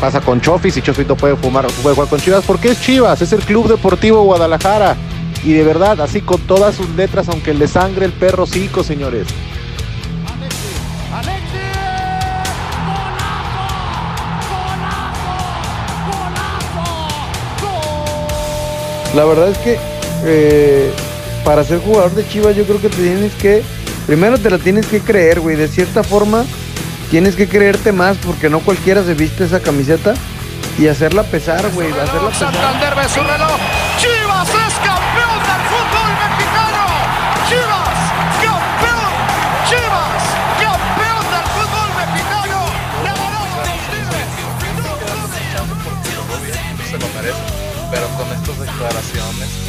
pasa con Chofis y Chofis no puede, fumar, puede jugar con Chivas porque es Chivas, es el Club Deportivo Guadalajara. Y de verdad, así con todas sus letras, aunque le sangre el perro cico, señores. La verdad es que eh, para ser jugador de Chivas yo creo que te tienes que, primero te la tienes que creer, güey, de cierta forma tienes que creerte más porque no cualquiera se viste esa camiseta y hacerla pesar, güey, hacerla pesar. Santander ve su reloj. Chivas es campeón del fútbol mexicano. Chivas, campeón. Chivas, campeón del fútbol mexicano. Le ganó a los Tigres. se lo merece. Pero con estas declaraciones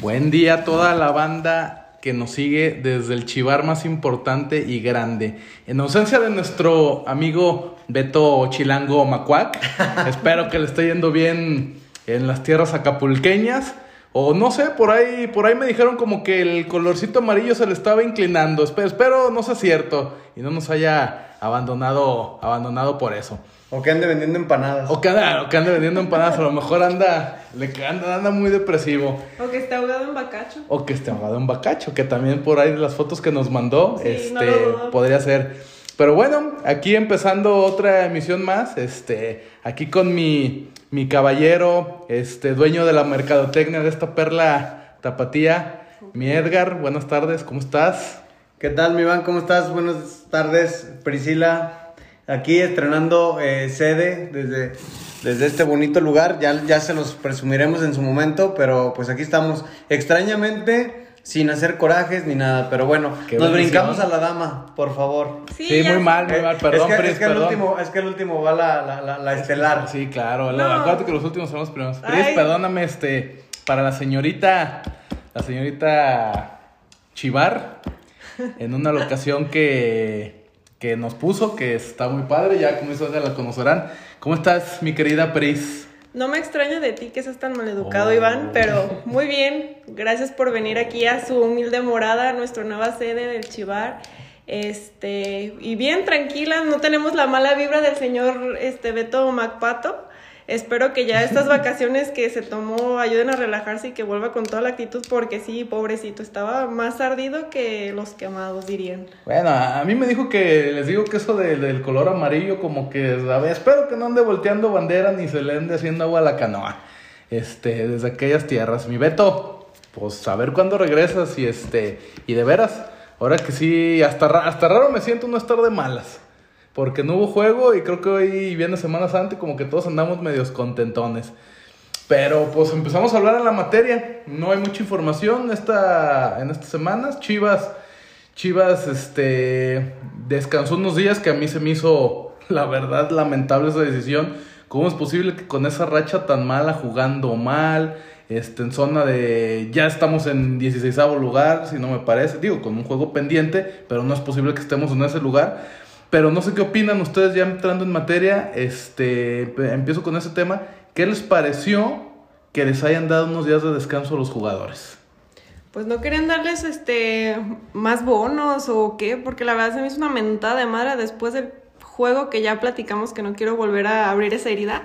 Buen día a toda la banda que nos sigue desde el chivar más importante y grande. En ausencia de nuestro amigo Beto Chilango Macuac, espero que le esté yendo bien en las tierras acapulqueñas. O no sé, por ahí, por ahí me dijeron como que el colorcito amarillo se le estaba inclinando. Espero, espero no sea cierto y no nos haya abandonado, abandonado por eso. O que ande vendiendo empanadas. O que anda, o que ande vendiendo empanadas, a lo mejor anda, le anda, anda muy depresivo. O que esté ahogado en bacacho. O que esté ahogado en bacacho, que también por ahí de las fotos que nos mandó, Sí, este, no lo dudo. podría ser. Pero bueno, aquí empezando otra emisión más, este, aquí con mi, mi caballero, este, dueño de la mercadotecnia de esta perla tapatía, mi Edgar, buenas tardes, ¿cómo estás? ¿Qué tal, mi Iván? ¿Cómo estás? Buenas tardes, Priscila. Aquí estrenando eh, sede desde, desde este bonito lugar. Ya, ya se los presumiremos en su momento, pero pues aquí estamos extrañamente sin hacer corajes ni nada. Pero bueno, Qué nos bendición. brincamos a la dama, por favor. Sí, muy mal, muy Eh, mal, perdón, es que, Pris, es que el último, es que el último va la, la, la, la estelar. Sí, claro. No. Acuérdate que los últimos son los primeros. Pris, Ay. perdóname, este, para la señorita, la señorita Chivar, en una locación que, que nos puso, que está muy padre, ya como eso ya la conocerán. ¿Cómo estás, mi querida Pris? No me extraña de ti que seas tan maleducado, Oh. Iván, pero muy bien. Gracias por venir aquí a su humilde morada, a nuestra nueva sede del Chivar. Este, y bien tranquila, no tenemos la mala vibra del señor este Beto Macpato. Espero que ya estas vacaciones que se tomó ayuden a relajarse y que vuelva con toda la actitud, porque sí, pobrecito, estaba más ardido que los quemados, dirían. Bueno, a mí me dijo que les digo que eso de- del color amarillo, como que, a ver, espero que no ande volteando bandera ni se le ande haciendo agua a la canoa. Este, desde aquellas tierras. Mi Beto, pues a ver cuándo regresas y este, y de veras, ahora que sí, hasta, hasta raro me siento no estar de malas. Porque no hubo juego y creo que hoy viene Semana Santa y como que todos andamos medios contentones. Pero pues empezamos a hablar en la materia. No hay mucha información esta, en estas semanas. Chivas, Chivas, este, descansó unos días que a mí se me hizo, la verdad, lamentable esa decisión. ¿Cómo es posible que con esa racha tan mala, jugando mal, este, en zona de, ya estamos en 16 lugar, si no me parece, digo, con un juego pendiente, pero no es posible que estemos en ese lugar. Pero no sé qué opinan ustedes ya entrando en materia. Este, empiezo con ese tema. ¿Qué les pareció que les hayan dado unos días de descanso a los jugadores? Pues no querían darles este más bonos o qué, porque la verdad se me hizo una mentada de madre después del juego que ya platicamos que no quiero volver a abrir esa herida.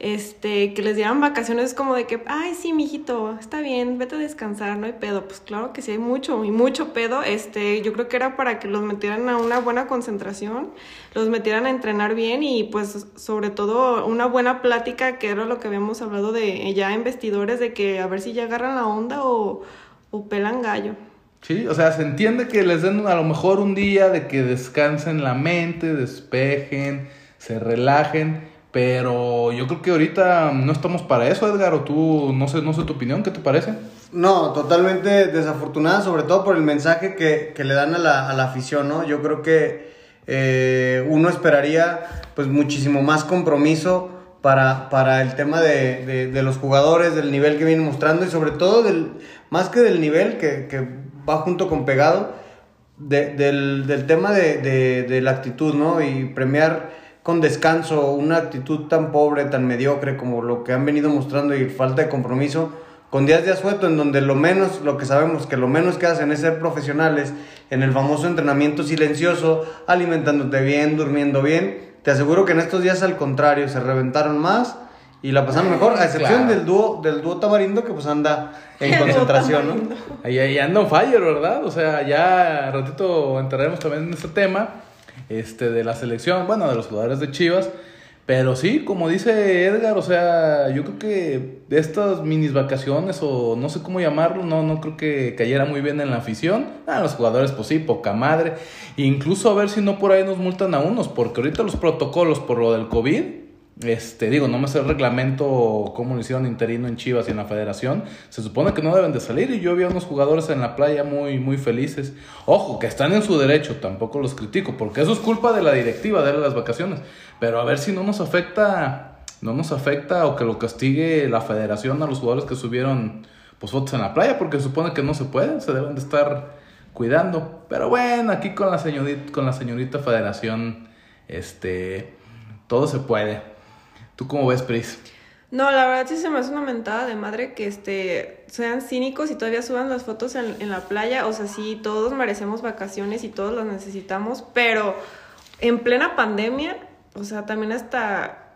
Este, que les dieran vacaciones es como de que, ay, sí, mijito, está bien, vete a descansar, no hay pedo. Pues claro que sí hay mucho y mucho pedo. Este, yo creo que era para que los metieran a una buena concentración, los metieran a entrenar bien y pues sobre todo una buena plática, que era lo que habíamos hablado de ya en vestidores, de que a ver si ya agarran la onda o, o pelan gallo. Sí, o sea, se entiende que les den a lo mejor un día de que descansen la mente, despejen, se relajen, pero yo creo que ahorita no estamos para eso, Edgar, o tú, no sé, no sé tu opinión, ¿qué te parece? No, totalmente desafortunada, sobre todo por el mensaje que, que le dan a la, a la afición, ¿no? Yo creo que eh, uno esperaría pues muchísimo más compromiso para, para el tema de, de- los jugadores, del nivel que vienen mostrando y sobre todo del, más que del nivel que, que va junto con pegado, de- del, del tema de la actitud, ¿no? Y premiar con descanso una actitud tan pobre, tan mediocre como lo que han venido mostrando y falta de compromiso, con días de asueto en donde lo menos, lo que sabemos que lo menos que hacen es ser profesionales en el famoso entrenamiento silencioso, alimentándote bien, durmiendo bien. Te aseguro que en estos días al contrario, se reventaron más y la pasaron mejor, a excepción claro. del dúo, del dúo Tamarindo que pues anda en concentración, ¿no? Ahí, ahí anda on fire, ¿verdad? O sea, ya ratito entraremos también en este tema este, de la selección, bueno, de los jugadores de Chivas. Pero sí, como dice Edgar, o sea, yo creo que estas minis vacaciones o no sé cómo llamarlo, no, no creo que cayera muy bien en la afición. Ah, los jugadores, pues sí, poca madre. Incluso a ver si no por ahí nos multan a unos, porque ahorita los protocolos por lo del COVID, este, digo, no me sé el reglamento cómo lo hicieron interino en Chivas y en la federación. Se supone que no deben de salir y yo vi a unos jugadores en la playa muy, muy felices. Ojo, que están en su derecho, tampoco los critico, porque eso es culpa de la directiva, de las vacaciones. Pero a ver si no nos afecta, no nos afecta o que lo castigue la federación a los jugadores que subieron pues fotos en la playa, porque se supone que no se puede, se deben de estar cuidando. Pero bueno, aquí con la señorita, con la señorita federación, este, todo se puede. ¿Tú cómo ves, Pris? No, la verdad sí se me hace una mentada de madre que este sean cínicos y todavía suban las fotos en, en la playa. O sea, sí, todos merecemos vacaciones y todos las necesitamos, pero en plena pandemia, o sea, también hasta,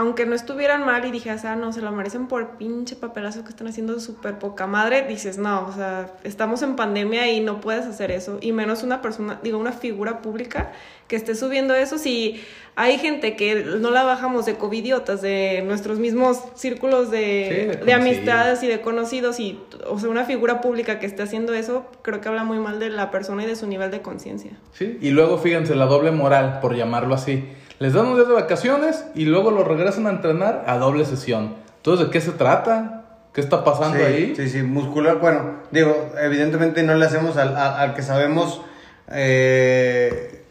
aunque no estuvieran mal y dijeras, ah, no, se lo merecen por pinche papelazo que están haciendo súper poca madre, dices, no, o sea, estamos en pandemia y no puedes hacer eso. Y menos una persona, digo, una figura pública que esté subiendo eso. Si hay gente que no la bajamos de covidiotas, de nuestros mismos círculos de, de amistades y de conocidos, y, o sea, una figura pública que esté haciendo eso, creo que habla muy mal de la persona y de su nivel de conciencia. Sí. Y luego fíjense la doble moral, por llamarlo así. Les dan un día de vacaciones y luego lo regresan a entrenar a doble sesión. Entonces, ¿de qué se trata? ¿Qué está pasando sí, ahí? Sí, sí, muscular. Bueno, digo, evidentemente no le hacemos al, al- al que sabemos. eh,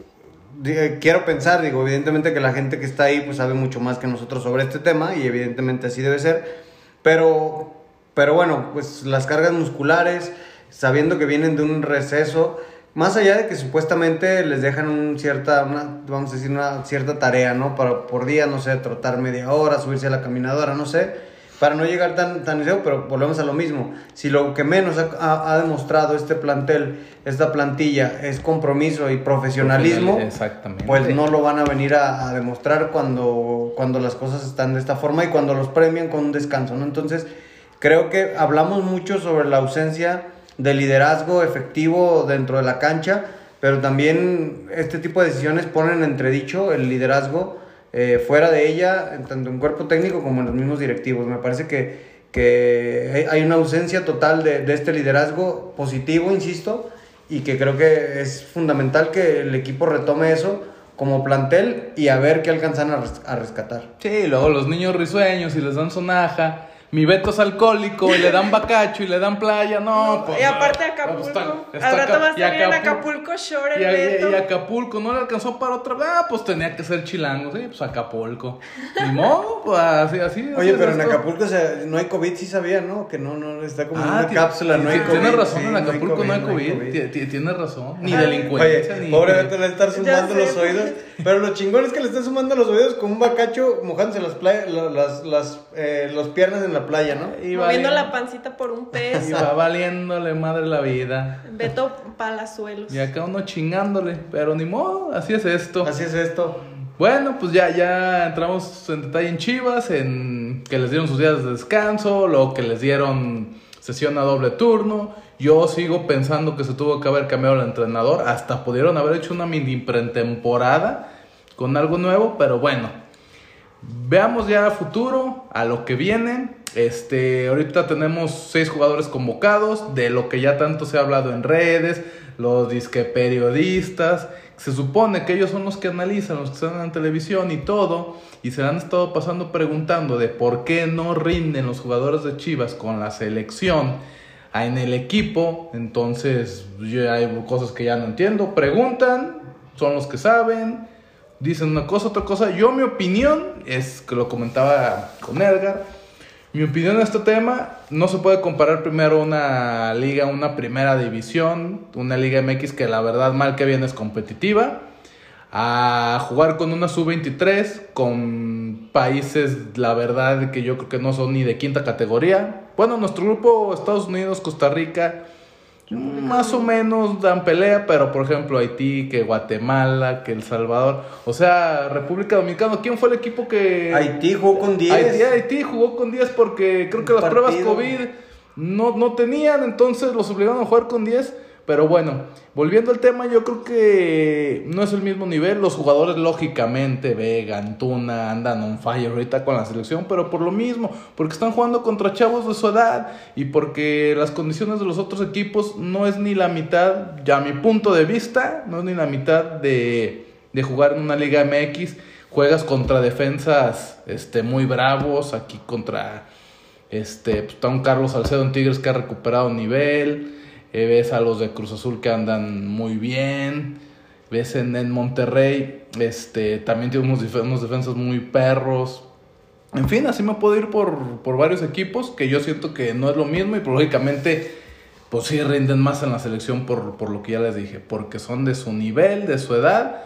eh, quiero pensar, digo, evidentemente que la gente que está ahí pues sabe mucho más que nosotros sobre este tema y evidentemente así debe ser. Pero, pero bueno, pues las cargas musculares, sabiendo que vienen de un receso, más allá de que supuestamente les dejan un cierta, una, vamos a decir, una cierta tarea, ¿no? Para, por día, no sé, trotar media hora, subirse a la caminadora, no sé para no llegar tan, tan lejos, pero volvemos a lo mismo. Si lo que menos ha, demostrado este plantel, esta plantilla, es compromiso y profesionalismo, Profesional- Exactamente. pues no lo van a venir a, a demostrar cuando, cuando las cosas están de esta forma y cuando los premian con un descanso, ¿no? Entonces, creo que hablamos mucho sobre la ausencia de liderazgo efectivo dentro de la cancha, pero también este tipo de decisiones ponen en entredicho el liderazgo eh, fuera de ella, tanto en cuerpo técnico como en los mismos directivos. Me parece que, que hay- una ausencia total de, de este liderazgo positivo, insisto, y que creo que es fundamental que el equipo retome eso como plantel y a ver qué alcanzan a, a rescatar. Sí, luego los niños risueños y les dan sonaja. Mi Beto es alcohólico y le dan bacacho y le dan playa. No, pues. y aparte Acapulco. pues, está- está Al rato va a salir en Acapulco- Shore el Y, Beto. y Acapulco no le alcanzó para otra. Ah, pues tenía que ser chilango. Sí, pues Acapulco. Ni modo, pues así, así. así Oye, es pero en esto. Acapulco o sea, no hay COVID, sí sabía, ¿no? Que no, no, está como en Ah, una cápsula, no hay COVID. Tienes razón, sí, en Acapulco no hay COVID. Ti- ti- Tienes razón. Ni Ajá. delincuencia, Oye, ni. pobre Beto le estar sumando los oídos. Pero lo chingón es que le están sumando los oídos con un bacacho mojándose las, las, las, eh, los piernas en la playa, ¿no? Y Moviendo la pancita por un peso. va valiéndole madre la vida. Beto Palazuelos. Y acá uno chingándole. Pero ni modo, así es esto. Así es esto. Bueno, pues ya, ya entramos en detalle en Chivas, en que les dieron sus días de descanso, lo que les dieron sesión a doble turno. Yo sigo pensando que se tuvo que haber cambiado el entrenador, hasta pudieron haber hecho una mini pretemporada con algo nuevo, pero bueno, veamos ya a futuro, a lo que viene. Este, ahorita tenemos seis jugadores convocados, de lo que ya tanto se ha hablado en redes, los disque periodistas. Se supone que ellos son los que analizan, los que están en televisión y todo, y se han estado pasando preguntando de por qué no rinden los jugadores de Chivas con la selección en el equipo. Entonces, yo hay cosas que ya no entiendo. Preguntan, son los que saben, dicen una cosa, otra cosa. Yo mi opinión es que lo comentaba con Edgar. Mi opinión en este tema, no se puede comparar primero una liga, una primera división, una liga MX que la verdad mal que bien es competitiva, a jugar con una sub-23, con países, la verdad que yo creo que no son ni de quinta categoría. Bueno, nuestro grupo, Estados Unidos, Costa Rica, más o menos dan pelea, pero por ejemplo Haití, que Guatemala, que El Salvador, o sea, República Dominicana, ¿quién fue el equipo que... Haití jugó con 10. Haití, Haití jugó con 10 porque creo que las pruebas. COVID no, no tenían, entonces los obligaron a jugar con 10. Pero bueno, volviendo al tema, yo creo que no es el mismo nivel. Los jugadores, lógicamente, Vega, Antuna, andan on fire ahorita con la selección, pero por lo mismo, porque están jugando contra chavos de su edad y porque las condiciones de los otros equipos no es ni la mitad, ya mi punto de vista, no es ni la mitad de, de jugar en una Liga MX. Juegas contra defensas este, muy bravos, aquí contra este, pues, está un Carlos Salcedo en Tigres que ha recuperado nivel. Eh, ves a los de Cruz Azul que andan muy bien. Ves en, en Monterrey, este, también tiene unos, unos defensas muy perros. En fin, así me puedo ir por, por varios equipos que yo siento que no es lo mismo y lógicamente pues sí rinden más en la selección por, por lo que ya les dije, porque son de su nivel, de su edad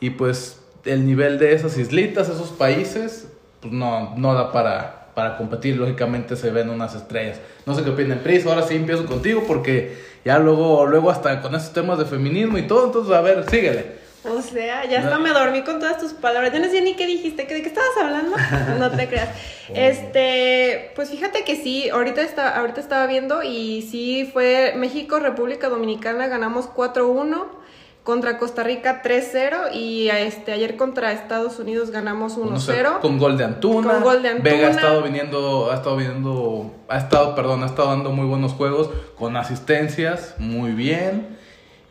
y pues el nivel de esas islitas, esos países, pues no, no da para, para competir, lógicamente se ven unas estrellas. No sé qué opinan, Pris, ahora sí empiezo contigo porque ya luego, luego hasta con esos temas de feminismo y todo, entonces a ver, síguele. O sea, ya hasta me dormí con todas tus palabras. Yo no sé ni qué dijiste, ¿que- ¿de qué estabas hablando? No te creas. Este, pues fíjate que sí, ahorita, está, ahorita estaba viendo y sí fue México, República Dominicana, ganamos 4-1, contra Costa Rica 3-0 y este, ayer contra Estados Unidos ganamos 1-0. Con gol de Antuna. Con gol de Antuna. Vega ha estado viniendo, ha estado viniendo, ha estado, perdón, ha estado dando muy buenos juegos con asistencias, muy bien.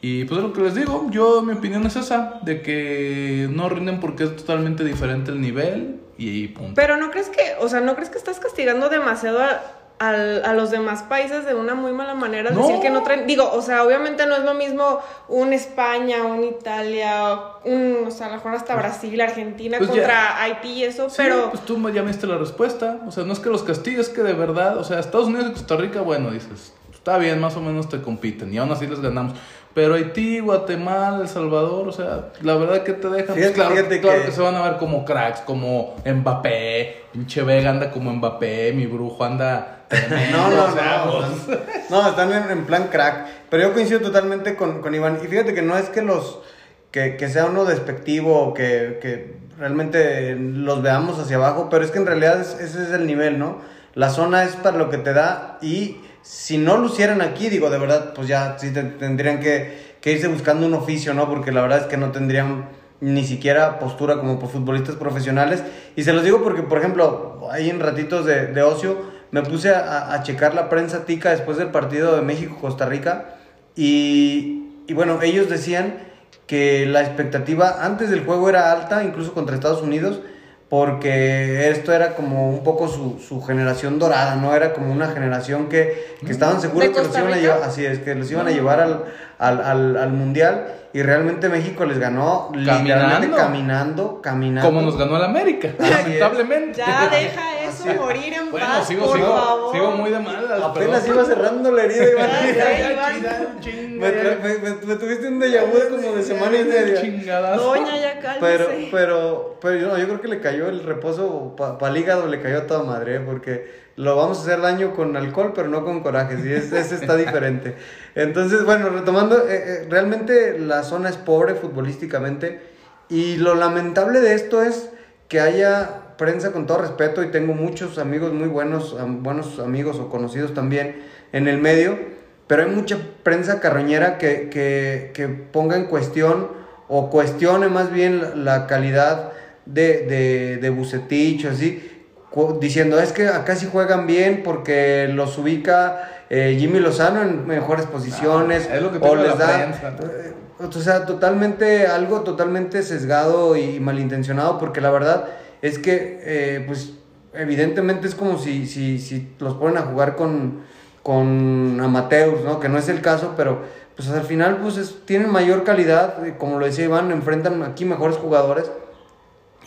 Y pues es lo que les digo, yo mi opinión es esa, de que no rinden porque es totalmente diferente el nivel y, punto. Pero no crees que, o sea, no crees que estás castigando demasiado a, al- a los demás países de una muy mala manera, No. decir que no traen, digo, o sea, obviamente no es lo mismo un España, un Italia, un, o sea, a lo mejor hasta Brasil, Argentina Pues ya. contra Haití y eso, Sí, pero pues tú ya me diste la respuesta. O sea, no es que los castigues, es que de verdad, o sea, Estados Unidos y Costa Rica, bueno, dices, está bien, más o menos te compiten y aún así les ganamos. Pero Haití, Guatemala, El Salvador, o sea, la verdad que te dejan. Pues Fíjate- claro, fíjate claro que- que... se van a ver como cracks, como Mbappé, pinche Vega anda como Mbappé, mi brujo anda. No, no, no. No, están en, en plan crack. Pero yo coincido totalmente con, con Iván. Y fíjate que no es que los. que, que sea uno despectivo o que, que realmente los veamos hacia abajo, pero es que en realidad es- ese es el nivel, ¿no? La zona es para lo que te da y si no lo hicieran aquí, digo, de verdad, pues ya sí te- tendrían que, que irse buscando un oficio, ¿no? Porque la verdad es que no tendrían ni siquiera postura como futbolistas profesionales. Y se los digo porque, por ejemplo, ahí en ratitos de, de ocio me puse a, a checar la prensa tica después del partido de México-Costa Rica y, y bueno, ellos decían que la expectativa antes del juego era alta, incluso contra Estados Unidos, porque esto era como un poco su, su generación dorada, ¿no? Era como una generación que, que estaban seguros ¿De que los iban a llevar, así es, que los iban a llevar al, al, al, al Mundial y realmente México les ganó literalmente Caminando. caminando, caminando. como nos ganó el América, lamentablemente. ya deja eso morir en Bueno, paz, sigo, por sigo, favor. sigo muy de malas. Apenas perdón. iba cerrando la herida, Iván. Me, me- me- me tuviste un déjà vu como de semana y media. Chingadazo. Doña, ya cálmese. Pero, pero, pero yo, yo creo que le cayó el reposo para el hígado, le cayó a toda madre, ¿eh? porque lo vamos a hacer daño con alcohol, pero no con coraje, y es, ese está diferente. Entonces, bueno, retomando, eh, eh, realmente la zona es pobre futbolísticamente, y lo lamentable de esto es que haya prensa con todo respeto, y tengo muchos amigos muy buenos, buenos amigos o conocidos también en el medio, pero hay mucha prensa carroñera que, que, que ponga en cuestión o cuestione más bien la, calidad de, de, de Bucetich o así, diciendo es que acá sí juegan bien porque los ubica eh, Jimmy Lozano en mejores posiciones Ah, es lo que o les la da prensa, ¿no? O sea, totalmente, algo totalmente sesgado y malintencionado, porque la verdad es que, eh, pues, evidentemente es como si, si, si los ponen a jugar con, con amateurs, ¿no? Que no es el caso, pero pues al final pues es- tienen mayor calidad, eh, como lo decía Iván, enfrentan aquí mejores jugadores.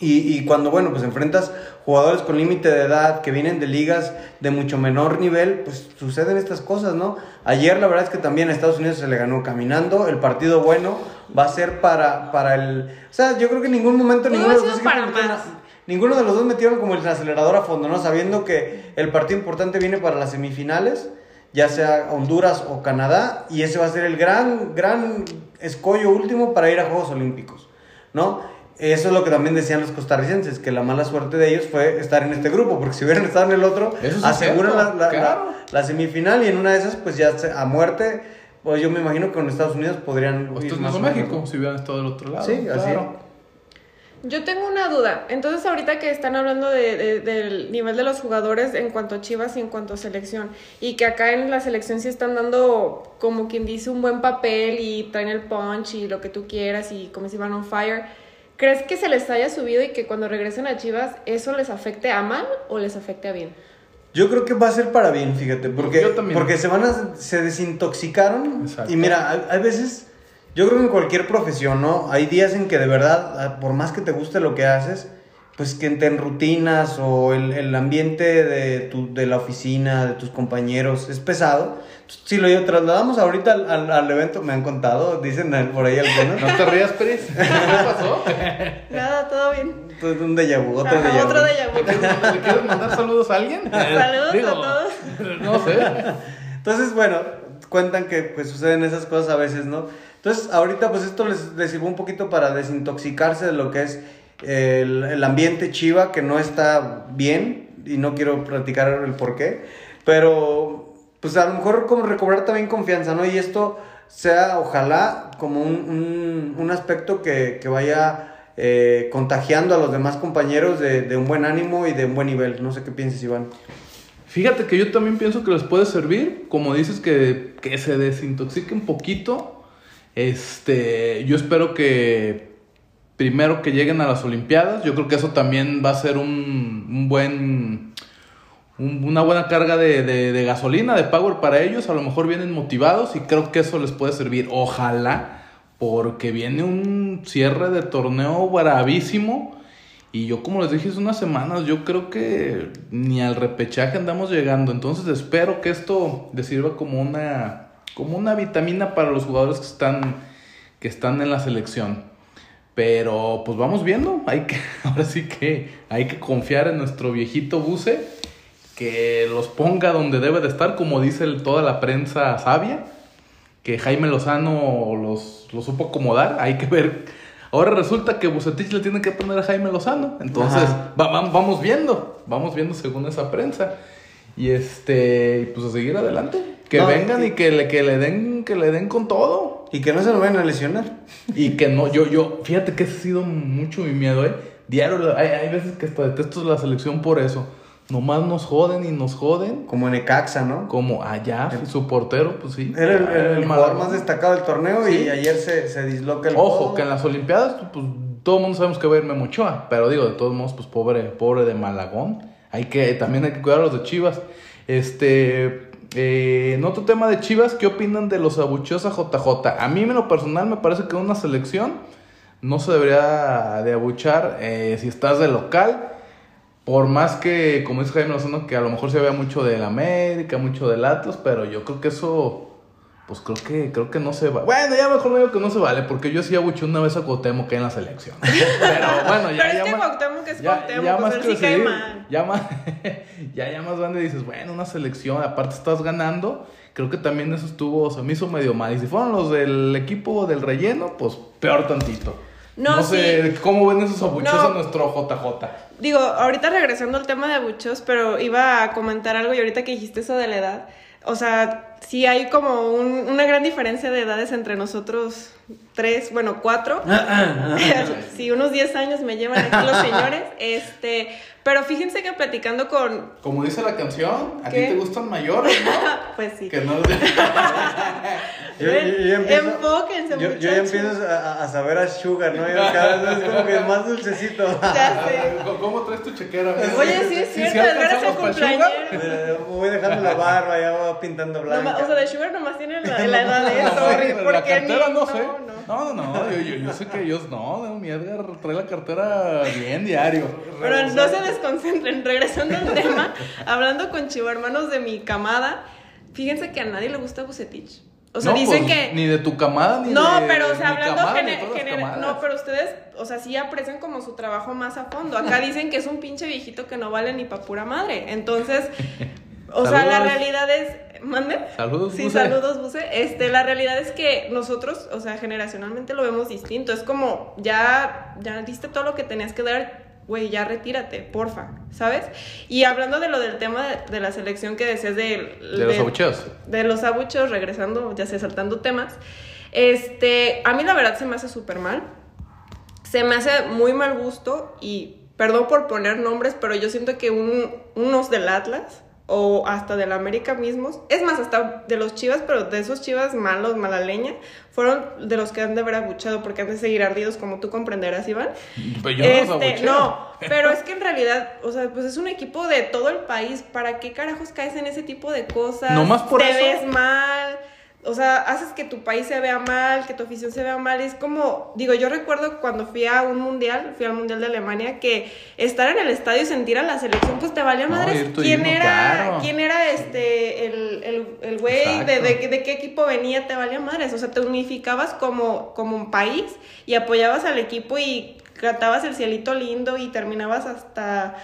Y, y cuando, bueno, pues enfrentas jugadores con límite de edad que vienen de ligas de mucho menor nivel, pues suceden estas cosas, ¿no? Ayer la verdad es que también a Estados Unidos se le ganó caminando. El partido bueno va a ser para, para el... O sea, yo creo que en ningún momento ninguno de los dos para metieron Ninguno de los dos metieron como el acelerador a fondo, ¿no? Sabiendo que el partido importante viene para las semifinales, ya sea Honduras o Canadá, y ese va a ser el gran, gran escollo último para ir a Juegos Olímpicos, ¿no? Eso es lo que también decían los costarricenses, que la mala suerte de ellos fue estar en este grupo, porque si hubieran estado en el otro, Eso sí es aseguran la, la- claro. la- la semifinal y en una de esas, pues ya se- a muerte, pues yo me imagino que con Estados Unidos podrían Pues ir esto es más o México, si hubieran estado del otro lado. Sí, así claro. Yo tengo una duda. Entonces, ahorita que están hablando de- de- del nivel de los jugadores en cuanto a Chivas y en cuanto a selección, y que acá en la selección sí están dando, como quien dice, un buen papel y traen el punch y lo que tú quieras y como si van on fire, ¿crees que se les haya subido y que cuando regresen a Chivas eso les afecte a mal o les afecte a bien? Yo creo que va a ser para bien, fíjate, porque, Yo también. porque se van a, se desintoxicaron Exacto. y mira, hay, hay veces, yo creo que en cualquier profesión, ¿no? Hay días en que de verdad, ah, por más que te guste lo que haces, pues que te en rutinas o el, el ambiente de, tu, de la oficina, de tus compañeros, es pesado. Si lo trasladamos ahorita al, al- al evento, me han contado, dicen por ahí algunos, No te rías, Pris. ¿Qué pasó? Nada, todo bien. Pues, un déjà vu, otro déjà vu. otro déjà vu. ¿Le quieres mandar saludos a alguien? Saludos Digo, a todos. No sé. Entonces, bueno, cuentan que pues suceden esas cosas a veces, ¿no? Entonces, ahorita pues esto les, les sirvió un poquito para desintoxicarse de lo que es el, el ambiente chiva, que no está bien, y no quiero platicar el por qué, pero pues a lo mejor como recobrar también confianza, ¿no? Y esto sea, ojalá, como un, un, un aspecto que, que vaya eh, contagiando a los demás compañeros de, de un buen ánimo y de un buen nivel. No sé qué piensas, Iván. Fíjate que yo también pienso que les puede servir, como dices, que, que se desintoxique un poquito. Este, yo espero que primero que lleguen a las Olimpiadas, yo creo que eso también va a ser un, un buen, un- una buena carga de, de- de gasolina, de power para ellos. A lo mejor vienen motivados y creo que eso les puede servir. Ojalá, porque viene un cierre de torneo bravísimo. Y yo, como les dije hace unas semanas, yo creo que ni al repechaje andamos llegando. Entonces espero que esto les sirva como una, como una vitamina para los jugadores que están, que están en la selección. Pero pues vamos viendo. Hay que, ahora sí que hay que confiar en nuestro viejito buce. Que los ponga donde debe de estar, como dice el- toda la prensa sabia. Que Jaime Lozano los, los supo acomodar. Hay que ver. Ahora resulta que Bucetich le tiene que poner a Jaime Lozano. Entonces, va- vamos viendo. Vamos viendo según esa prensa. Y este, pues a seguir adelante. Que No, vengan y- y que le, que le den, que le den con todo. Y que no se lo vayan a lesionar. Y que no, yo, yo, fíjate que ha sido mucho mi miedo, eh. Diario, hay, hay veces que hasta detesto la selección por eso. Nomás nos joden y nos joden. Como en Ecaxa, ¿no? Como allá, su portero, pues sí. Era el, el- el jugador más destacado del torneo Sí. y ayer se, se disloca el Ojo, codo. que en las Olimpiadas, pues todo el mundo sabemos que va a ir Memo Ochoa, pero digo, de todos modos, pues pobre, pobre de Malagón. Hay que, también hay que cuidar a los de Chivas. Este, eh, en otro tema de Chivas, ¿qué opinan de los abucheos a JJ? A mí, en lo personal, me parece que una selección no se debería de abuchar eh, si estás de local. Por más que, como dice Jaime Lozano, que a lo mejor se vea mucho del América, mucho del Atlas, pero yo creo que eso, pues creo que, creo que no se va. Bueno, ya mejor no digo que no se vale, porque yo sí abuché una vez a Cuauhtémoc que en la selección. Pero bueno, ya, Pero es ya que más- Cuauhtémoc es ya, Cuauhtémoc, ya pues más sí cae mal. ya más, ya, ya más grande dices, bueno, una selección, aparte estás ganando, creo que también eso estuvo, se me hizo medio mal. Y si fueron los del equipo del relleno, pues peor tantito. No, No, sé cómo ven esos abucheos No. a nuestro JJ. Digo, ahorita regresando al tema de abucheos, pero iba a comentar algo y ahorita que dijiste eso de la edad, o sea, sí hay como un- una gran diferencia de edades entre nosotros tres, bueno, cuatro. sí, unos 10 años me llevan aquí los señores, este, pero fíjense que platicando con, Como dice la canción, a ti te gustan mayores, ¿no? pues sí. que no Yo, yo- empiezo, Enfóquense, yo, yo ya empiezo a, a saber a Sugar, ¿no? Yo cada vez es como que más dulcecito. Ya sé. ¿Cómo traes tu chequera? Oye, sí es cierto, el cumpleañero. sugar? Eh, Voy dejando la barba, ya voy pintando blanco. O sea, de Sugar nomás tiene la, la edad de No, eso. pero la cartera no sé. no. No, no, no, yo, yo, yo sé que ellos no, no, mi Edgar trae la cartera bien diario. Pero no se desconcentren, regresando al tema, hablando con Chivo hermanos de mi camada, fíjense que a nadie le gusta Bucetich. O sea, No, dicen pues, que... Ni de tu camada, ni No, de pero o sea, hablando camada, ni gene- de todas las genera- camadas. No, pero ustedes, o sea, sí aprecian como su trabajo más a fondo. Acá dicen que es un pinche viejito que no vale ni pa' pura madre. Entonces, o sea, la realidad es... ¿Mande? Saludos, Sí, Buse. saludos, Buse. Este, la realidad es que nosotros, o sea, generacionalmente lo vemos distinto. Es como, ya, ya diste todo lo que tenías que dar, güey, ya retírate, porfa, ¿sabes? Y hablando de lo del tema de, de la selección que decías de... De los abucheos. De los abucheos, regresando, ya sea saltando temas. Este, a mí la verdad se me hace súper mal. Se me hace muy mal gusto y perdón por poner nombres, pero yo siento que un- unos del Atlas o hasta del América mismos, es más, hasta de los Chivas, pero de esos Chivas malos, mala leña, fueron de los que han de haber abuchado porque han de seguir ardidos, como tú comprenderás, Iván. Pero yo no los Este, no, pero es que en realidad, o sea, pues es un equipo de todo el país. ¿Para qué carajos caes en ese tipo de cosas? Nomás por Te eso. ves mal. O sea, haces que tu país se vea mal, que tu afición se vea mal. Es como, digo, yo recuerdo cuando fui a un mundial, fui al mundial de Alemania, que estar en el estadio y sentir a la selección, pues te valía No, tú quién era, quién era este, el, el, el güey, de, de, de qué equipo venía, te valía madres. O sea, te unificabas como, como un país y apoyabas al equipo y cantabas el cielito lindo y terminabas hasta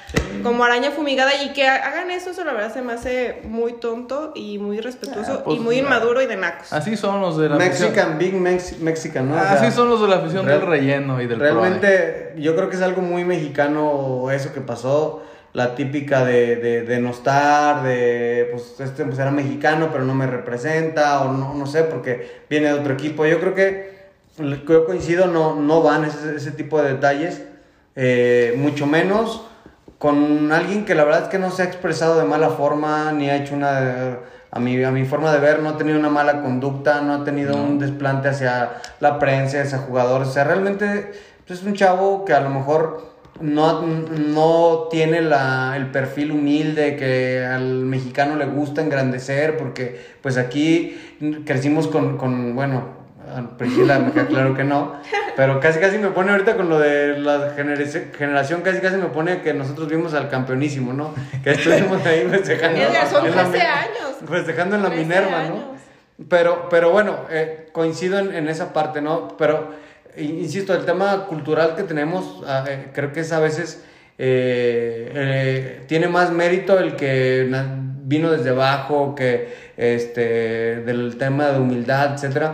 como araña fumigada y que hagan eso, eso la verdad se me hace muy tonto y muy respetuoso Ah, pues, y muy inmaduro y de nacos. Así son los de la afición. Mexican, Big Mex- Mexican, ¿no? O sea, Así son los de la afición real- del relleno y del Realmente, yo creo que es algo muy mexicano eso que pasó. La típica de, de, de no estar, de pues este pues, era mexicano pero no me representa, o no, no sé, porque viene de otro equipo. Yo creo que yo coincido, no, no van ese, ese tipo de detalles, eh, mucho menos con alguien que la verdad es que no se ha expresado de mala forma, ni ha hecho una, a mi, a mi forma de ver, no ha tenido una mala conducta, no ha tenido un desplante hacia la prensa, hacia jugadores, o sea, realmente pues, es un chavo que a lo mejor no, no tiene la, el perfil humilde que al mexicano le gusta engrandecer, porque pues aquí crecimos con, con bueno, Priscila me queda claro que no, pero casi casi me pone ahorita con lo de la generación, casi casi me pone que nosotros vimos al campeonísimo, ¿no? Que estuvimos ahí festejando. Son en la 13 mi- años. Festejando en la 13 Minerva, años. ¿no? Pero, pero bueno, eh, coincido en, en esa parte, ¿no? Pero, insisto, el tema cultural que tenemos, ah, eh, creo que es a veces, eh, eh, tiene más mérito el que vino desde abajo, que este, del tema de humildad, etcétera.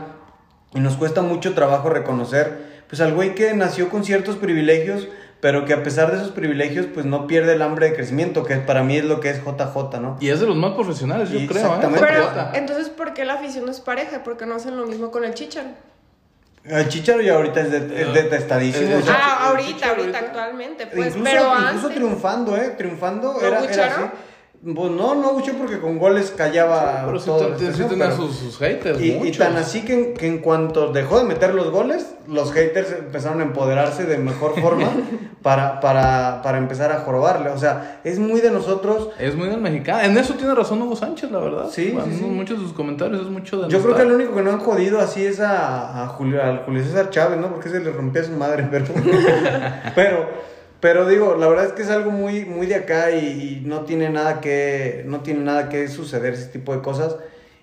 Y nos cuesta mucho trabajo reconocer, pues al güey que nació con ciertos privilegios, pero que a pesar de esos privilegios, pues no pierde el hambre de crecimiento, que para mí es lo que es JJ, ¿no? Y es de los más profesionales, yo creo. ¿eh? Exactamente. Pero, Jota. entonces, ¿por qué la afición no es pareja? ¿Por qué no hacen lo mismo con el Chicharo? El Chicharo ya ahorita es, de- es detestadísimo. Eh, Ah, el ahorita, ahorita, ahorita. actualmente, pues, incluso, pero incluso antes... triunfando, ¿eh? Triunfando ¿Lo era, era así. Pues no, no buchó porque con goles callaba Pero sí, sus, sus haters, y, tan así que, en- que en cuanto dejó de meter los goles, los haters empezaron a empoderarse de mejor forma para, para, para empezar a jorobarle. O sea, es muy de nosotros. Es muy del mexicano. En eso tiene razón Hugo Sánchez, la verdad. Sí, Bueno, sí, sí. Muchos de sus comentarios es mucho de Yo creo que el único que no han jodido así es a, a Julio, al Julio César Chávez, ¿no? Porque se le rompía a su madre, pero, pero, pero digo, la verdad es que es algo muy, muy de acá y, y no tiene nada que, no tiene nada que suceder ese tipo de cosas.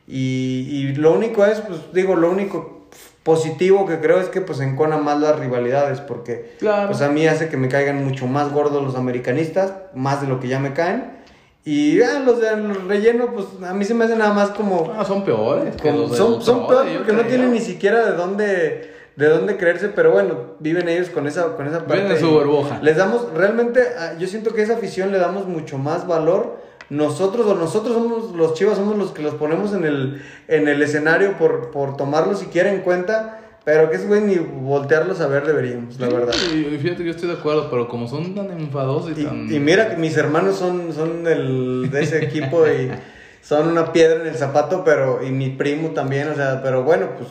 Y, y lo único es, pues digo, lo único positivo que creo es que pues encona más las rivalidades, porque Claro. pues a mí hace que me caigan mucho más gordos los americanistas, más de lo que ya me caen. Y ah, los de los relleno, pues a mí se me hace nada más como... Ah, son peores. Como- son, son otro, peor yo porque no tienen ni siquiera de dónde de dónde creerse, pero bueno, viven ellos con esa con esa parte. Viven su burbuja. Les damos realmente ah, yo siento que a esa afición le damos mucho más valor. Nosotros o nosotros somos los Chivas somos los que los ponemos en el en el escenario por por tomarlos siquiera en cuenta, pero que es güey ni voltearlos a ver deberíamos, la Sí, verdad. Y, y fíjate, yo estoy de acuerdo, pero como son tan enfadosos y, Y, tan. y mira que mis hermanos son, son del, de ese equipo y son una piedra en el zapato, pero y mi primo también, o sea, pero bueno, pues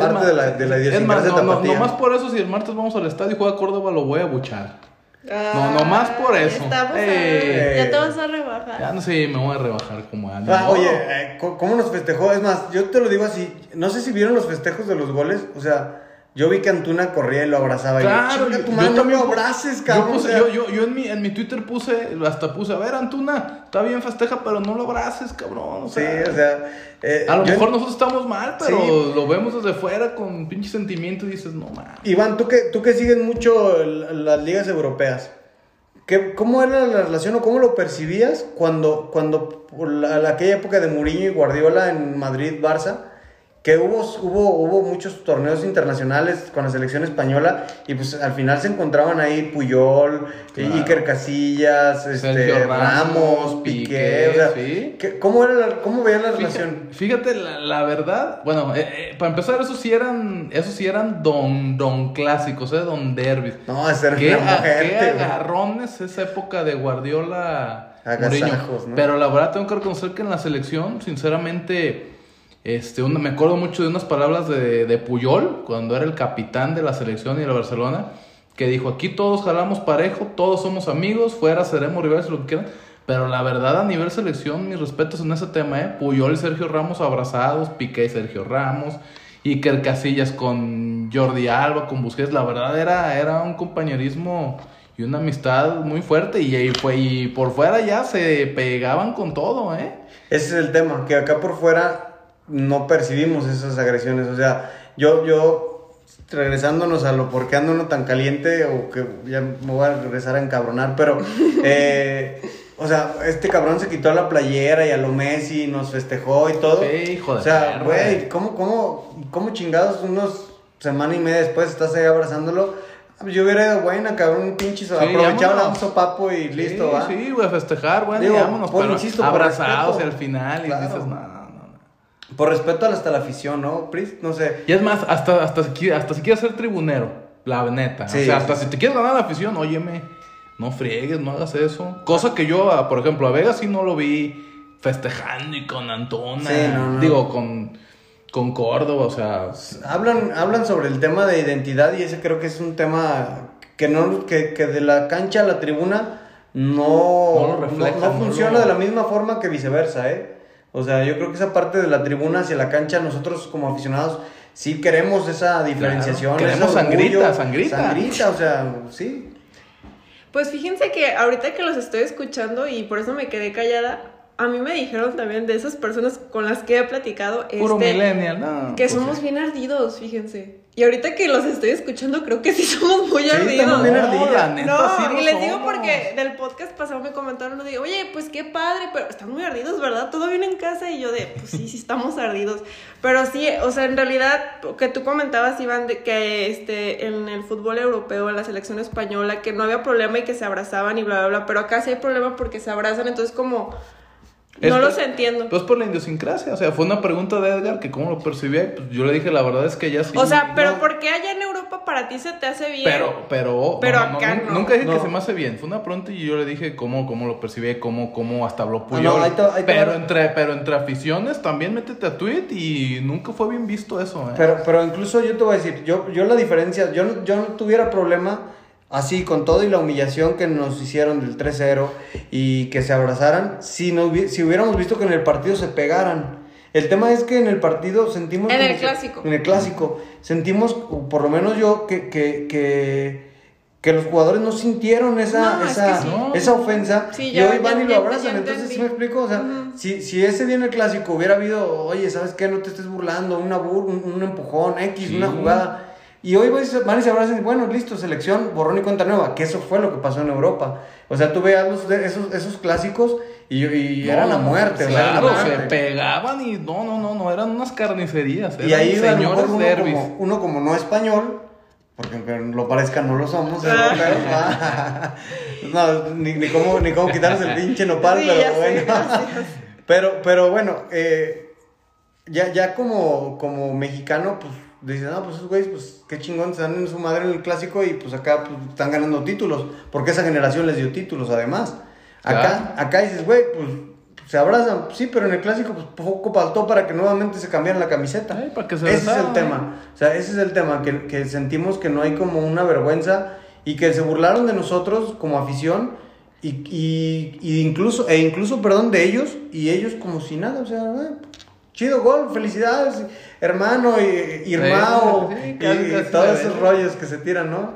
parte más, de la, de la Es más, no, no, nomás por eso, si el martes vamos al estadio y juega Córdoba, lo voy a buchar. No, nomás por eso. Estamos a- Eh. ya te vas a rebajar. Ya no sé, me voy a rebajar como ando. Ah, oye, eh, ¿cómo nos festejó? Es más, yo te lo digo así, no sé si vieron los festejos de los goles, o sea, yo vi que Antuna corría y lo abrazaba. y Claro, yo, "Chinga yo, tu yo madre, no también lo pu- abraces, yo cabrón. puse- o sea, yo, yo, yo en, mi, en mi Twitter puse, hasta puse, a ver, Antuna, está bien festeja, pero no lo abraces, cabrón. O sí, sea, o sea... eh, a lo yo- mejor nosotros estamos mal, pero Sí. lo vemos desde fuera con pinche sentimiento y dices, no mames. Iván, tú que, tú que sigues mucho las ligas europeas, ¿qué, ¿cómo era la relación o cómo lo percibías cuando, cuando la, la- aquella época de Mourinho y Guardiola en Madrid-Barça? Que hubo, hubo, hubo muchos torneos internacionales con la selección española y pues al final se encontraban ahí Puyol, Claro. Iker Casillas, este, Ramos, Piqué, Piqué, o sea, sí. ¿qué- ¿cómo, era la, ¿cómo veías la Fíjate, relación? fíjate, la, la verdad, bueno, eh, eh, para empezar, esos sí eran, esos sí eran don, don clásicos, eh, don derbis. No, ese era Qué, una a- mujer, qué güey. agarrones esa época de Guardiola Agasajos. ¿no? Pero la verdad tengo que reconocer que en la selección, sinceramente, este, una- me acuerdo mucho de unas palabras de, de Puyol, cuando era el capitán de la selección y de la Barcelona, que dijo, aquí todos jalamos parejo, todos somos amigos, fuera seremos rivales, lo que quieran. Pero la verdad, a nivel selección, mis respetos en ese tema, ¿eh? Puyol y Sergio Ramos abrazados, Piqué y Sergio Ramos, Iker Casillas con Jordi Alba, con Busquets, la verdad era, era un compañerismo y una amistad muy fuerte y, y fue, y por fuera ya se pegaban con todo, ¿eh? Ese es el tema, que acá por fuera no percibimos esas agresiones. O sea, yo, yo, regresándonos a lo por qué ando uno tan caliente, o que ya me voy a regresar a encabronar, pero, eh, o sea, este cabrón se quitó la playera y a lo Messi nos festejó y todo. Sí, hijo de O sea, güey, ¿cómo, cómo, ¿cómo chingados unos semana y media después estás ahí abrazándolo? Pues Yo hubiera ido buena, cabrón, un pinche, Sí, aprovechaba un sopapo y listo, va. Sí, güey, a festejar, bueno, Digo, y vámonos, por- pero insisto, abrazados al final Claro. y dices, no. Por respeto hasta la afición, ¿no, Pris? No sé. Y es más, hasta, hasta, si, hasta si quieres ser tribunero, la neta. Sí. o sea, hasta si te quieres ganar la afición, óyeme, no friegues, no hagas eso. Cosa que yo, a- por ejemplo, a Vega sí no lo vi festejando y con Antona. Sí, no, no. Digo, con, con Córdoba, o sea. Hablan, hablan sobre el tema de identidad y ese creo que es un tema que no que, que de la cancha a la tribuna no, No lo refleja, no no funciona lo- de la misma forma que viceversa, ¿eh? O sea, yo creo que esa parte de la tribuna hacia la cancha, nosotros como aficionados sí queremos esa diferenciación. Claro, ese queremos sangrita, orgullo, sangrita. Sangrita, o sea, sí. Pues fíjense que ahorita que los estoy escuchando y por eso me quedé callada, a mí me dijeron también de esas personas con las que he platicado Puro este, millennial, no. que pues somos sí. bien ardidos, fíjense. Y ahorita que los estoy escuchando, creo que sí somos muy Sí, ardidos. estamos bien neta, No, sí y les digo porque del podcast pasado me comentaron, uno digo, oye, pues qué padre, pero están muy ardidos, ¿verdad? Todo bien en casa y yo de, pues sí, sí estamos ardidos. Pero sí, o sea, en realidad, que tú comentabas, Iván, de que este, en el fútbol europeo, en la selección española, que no había problema y que se abrazaban y bla, bla, bla, pero acá sí hay problema porque se abrazan, entonces como, Es no por- los entiendo. Pues por la idiosincrasia, o sea, fue una pregunta de Edgar que cómo lo percibía, y pues yo le dije, la verdad es que ya sí. o sea, pero no, ¿por qué allá en Europa para ti se te hace bien? Pero, pero, Pero no, acá no. Nunca dije que se me hace bien. Fue una pregunta y yo le dije cómo, cómo lo percibía y cómo, cómo hasta habló Puyol. no, ahí te- ahí te pero, entre, pero entre aficiones también métete a tweet y nunca fue bien visto eso, ¿eh? Pero, pero incluso yo te voy a decir, yo, yo la diferencia, yo, no- yo no tuviera problema así con todo y la humillación que nos hicieron del 3-0 y que se abrazaran, si, no hubi- si hubiéramos visto que en el partido se pegaran. El tema es que en el partido sentimos... En el clásico. en el clásico. Sentimos, por lo menos yo, que, que, que, que los jugadores no sintieron esa, No, es esa, que sí. esa ofensa Sí, y hoy van ya- y lo abrazan. Entonces, ¿sí entendí. me explico? O sea, si, si ese día en el clásico hubiera habido, oye, ¿sabes qué? No te estés burlando, una bur- un, un empujón, X, Sí. una jugada. Y hoy van y se- van y se abrazan y bueno, listo, selección, borrón y cuenta nueva, que eso fue lo que pasó en Europa. O sea, tú veas los, esos, esos clásicos y, y No, era la muerte. o sea, era la Claro, se muerte. pegaban y no, no, no, no, eran unas carnicerías. Y eran ahí a lo mejor señores uno como, uno como no español, porque aunque lo parezca no lo somos, no, ni, ni cómo, ni cómo quitarnos el pinche nopal, Sí, pero sé, bueno. pero, pero bueno, eh, ya, ya como, como mexicano, pues dicen, no, pues esos güeyes, pues qué chingón, se dan en su madre en el clásico y pues acá pues, están ganando títulos, porque esa generación les dio títulos además. Acá, acá dices, güey, pues se abrazan, sí, pero en el clásico pues poco faltó para que nuevamente se cambiaran la camiseta. Ay, para que se ese es el tema. O sea, ese es el tema, que, que sentimos que no hay como una vergüenza y que se burlaron de nosotros como afición y, y- y incluso, e incluso, perdón, de ellos y ellos como si nada, o sea, eh, chido gol, felicidades, hermano, y, hermano, Sí, sí, y, y todos esos rollos que se tiran, ¿no?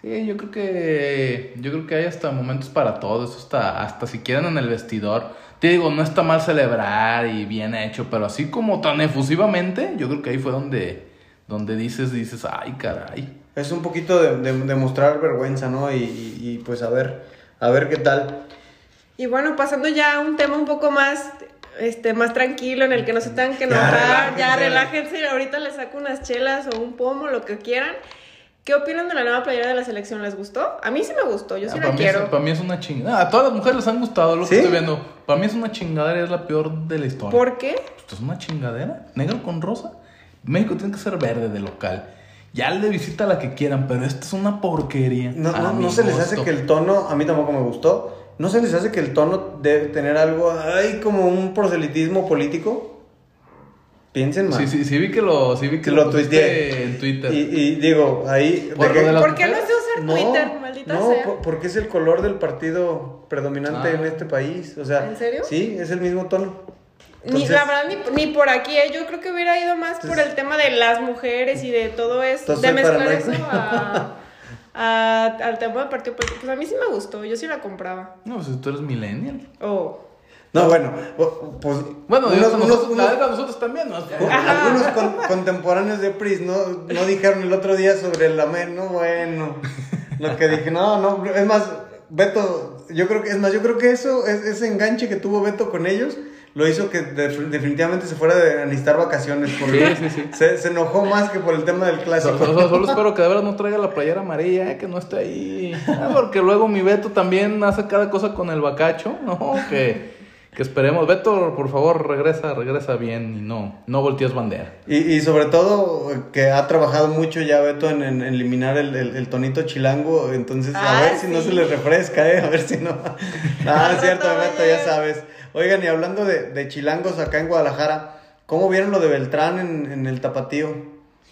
Sí, yo creo que yo creo que hay hasta momentos para todo, eso hasta hasta si quieren en el vestidor. Te digo, no está mal celebrar y bien hecho, pero así como tan efusivamente, yo creo que ahí fue donde donde dices dices, "Ay, caray." Es un poquito de, de- de mostrar vergüenza, ¿no? Y, y- y, pues a ver, a ver qué tal. Y bueno, pasando ya a un tema un poco más, este, más tranquilo, en el que no se tengan que enojar, ya relájense. relájense, ahorita les saco unas chelas o un pomo, lo que quieran. ¿Qué opinan de la nueva playera de la selección? ¿Les gustó? A mí sí me gustó, yo sí Ah, la para, mí quiero. es, para mí es una chingada. A todas las mujeres les han gustado lo ¿Sí? que estoy viendo. Para mí es una chingadera y es la peor de la historia. ¿Por qué? Esto es una chingadera, negro con rosa. México tiene que ser verde de local. Ya le visita la que quieran, pero esta es una porquería. No, a no, no se les hace que el tono, a mí tampoco me gustó, no se les hace que el tono debe tener algo, ay, como un proselitismo político. Piensen más. Sí, sí, sí vi que lo, sí vi que lo, lo tuiteé. en Twitter. Y, y digo, ahí... Por de que- de ¿Por qué no sé usar No, Twitter, maldita no, sea? por- porque es el color del partido predominante Ah. en este país. O sea, ¿En serio? Sí, es el mismo tono. Ni, Entonces- la verdad, ni, ni por aquí, ¿eh? yo creo que hubiera ido más por el tema de las mujeres y de todo eso, Entonces, de mezclar eso a, a- al tema del partido político. Pues a mí sí me gustó, yo sí la compraba. No, pues tú eres millennial. Oh. No, bueno, pues... Bueno, unos- unos- nosotros, unos- la verdad, nosotros también, ¿no? Algunos con- contemporáneos de Pris no, no dijeron el otro día sobre el amén, no, bueno. Lo que dije, no, no, es más, Beto, yo creo que, es más, yo creo que eso, es- ese enganche que tuvo Beto con ellos, lo hizo que de- definitivamente se fuera de- a necesitar vacaciones. Porque Sí, sí, sí. Se, se enojó más que por el tema del clásico. solo- solo espero que de verdad no traiga la playera amarilla, eh, que no esté ahí. Ah, Porque luego mi Beto también hace cada cosa con el bacacho, ¿no? Que, que esperemos. Beto, por favor, regresa, regresa bien y no, no voltees bandera. Y, y sobre todo que ha trabajado mucho ya Beto en, en eliminar el, el- el tonito chilango, entonces a Ah, ver si no se le refresca, ¿eh? A ver si no. Ah, es cierto, Beto, ya sabes. Oigan, y hablando de, de chilangos acá en Guadalajara, ¿cómo vieron lo de Beltrán en, en el tapatío?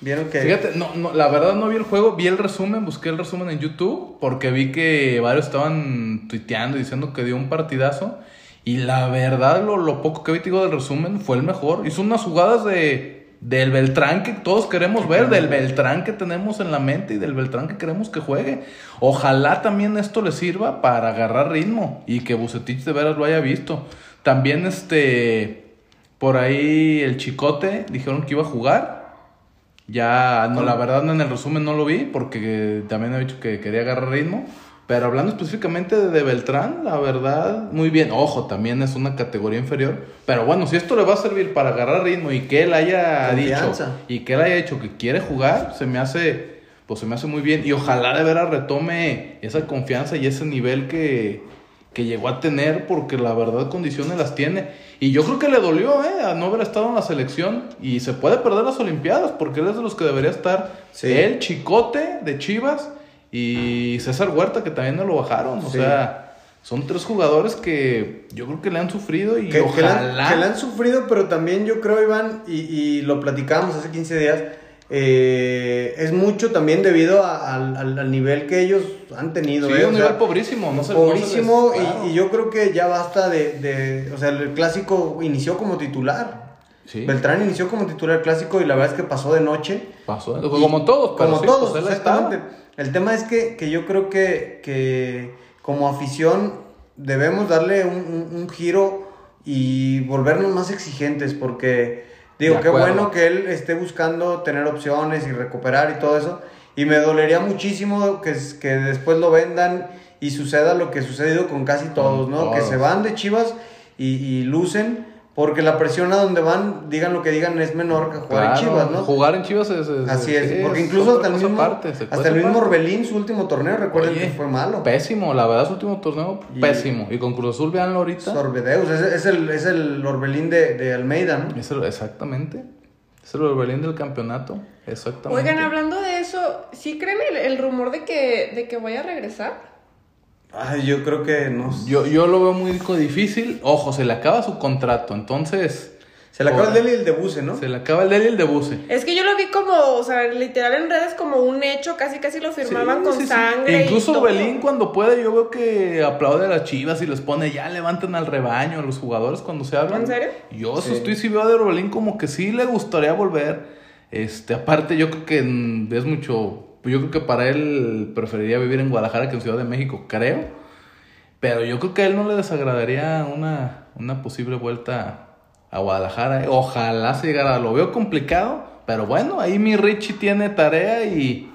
¿Vieron que...? Fíjate, no, no, la verdad no vi el juego, vi el resumen, busqué el resumen en YouTube, porque vi que varios estaban tuiteando y diciendo que dio un partidazo. Y la verdad, lo, lo poco que vi te digo, del resumen fue el mejor. Hizo unas jugadas de, del Beltrán que todos queremos ver, del Beltrán que tenemos en la mente y del Beltrán que queremos que juegue. Ojalá también esto le sirva para agarrar ritmo y que Bucetich de veras lo haya visto. También este, por ahí el Chicote dijeron que iba a jugar. Ya, no, la verdad en el resumen no lo vi porque también he dicho que quería agarrar ritmo. Pero hablando específicamente de, Beltrán, la verdad, muy bien. Ojo, también es una categoría inferior. Pero bueno, si esto le va a servir para agarrar ritmo y que él haya Confianza. dicho y que él haya dicho que quiere jugar, se me hace, pues se me hace muy bien. Y ojalá de veras retome esa confianza y ese nivel que, que llegó a tener, porque la verdad condiciones las tiene. Y yo creo que le dolió, ¿eh? A no haber estado en la selección. Y se puede perder las Olimpiadas, porque él es de los que debería estar. Sí. Él, Chicote, de Chivas, y César Huerta, que también no lo bajaron. O Sí. sea, son tres jugadores que yo creo que le han sufrido y que, que la, han- ojalá. que la han sufrido, pero también yo creo, Iván, y, y lo platicábamos hace 15 días, eh, es mucho también debido a- al, al- al nivel que ellos han tenido. Sí, eh, un sea, nivel pobrísimo, no se les- pobrísimo, y- claro. y, yo creo que ya basta de, de- o sea, el clásico inició como titular. Sí. Beltrán inició como titular clásico y la verdad es que pasó de noche. Pasó, como todos, Como sí, todos, exactamente. El tema es que, que yo creo que, que como afición debemos darle un, un- un giro y volvernos más exigentes porque digo, qué bueno que él esté buscando tener opciones y recuperar y todo eso. Y me dolería muchísimo que, que después lo vendan y suceda lo que ha sucedido con casi todos, ¿no? Que se van de Chivas y, y lucen porque la presión a donde van, digan lo que digan, es menor que jugar en Chivas, ¿no? Jugar en Chivas es. es- Así es, porque incluso hasta el mismo, hasta el mismo. Orbelín, su último torneo, recuerden Oye, que fue malo. Pésimo, la verdad, su último torneo, Y- pésimo. Y con Cruz Azul, veanlo ahorita. Sorbedeus, es, es el, es el Orbelín de, de Almeida, ¿no? Es el- exactamente. Es el Orbelín del campeonato. Exactamente. Oigan, hablando de eso, ¿sí creen el, el rumor de que, de que vaya a regresar? Ay, yo creo que no. Yo, yo lo veo muy difícil. Ojo, se le acaba su contrato. Entonces, Se le acaba el. Deli y el de Buse, ¿no? Se le acaba el Deli y el de Buse. Es que yo lo vi como, o sea, literal en redes como un hecho, casi casi lo firmaban Sí, con sí, sí. sangre. y Incluso todo. Belín cuando puede, yo veo que aplaude a las chivas y les pone ya levanten al rebaño a los jugadores cuando se hablan. ¿En serio? Yo estoy sí veo de Orbelín como que sí le gustaría volver. Este, aparte yo creo que mm, es mucho, yo creo que para él preferiría vivir en Guadalajara que en Ciudad de México, creo. Pero yo creo que a él no le desagradaría una, una posible vuelta a Guadalajara. Ojalá se llegara, lo veo complicado, pero bueno, ahí mi Richie tiene tarea y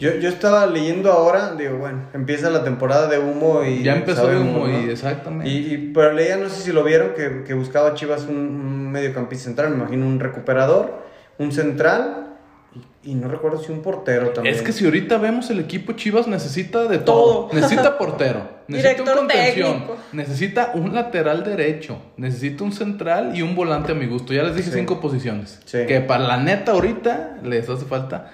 Yo, yo estaba leyendo ahora, digo, bueno, empieza la temporada de humo y... ya empezó de sabemos, humo ¿no? y exactamente. Y, y- pero leía, no sé si lo vieron, que, que buscaba Chivas un, un mediocampista central, me imagino un recuperador, un central y, no recuerdo si un portero también. Es que si ahorita vemos el equipo Chivas necesita de todo. Todo. Necesita portero, necesita Director un contención, técnico. necesita un lateral derecho, necesita un central y un volante a mi gusto. Ya les dije Sí. cinco posiciones. Sí. Que para la neta ahorita les hace falta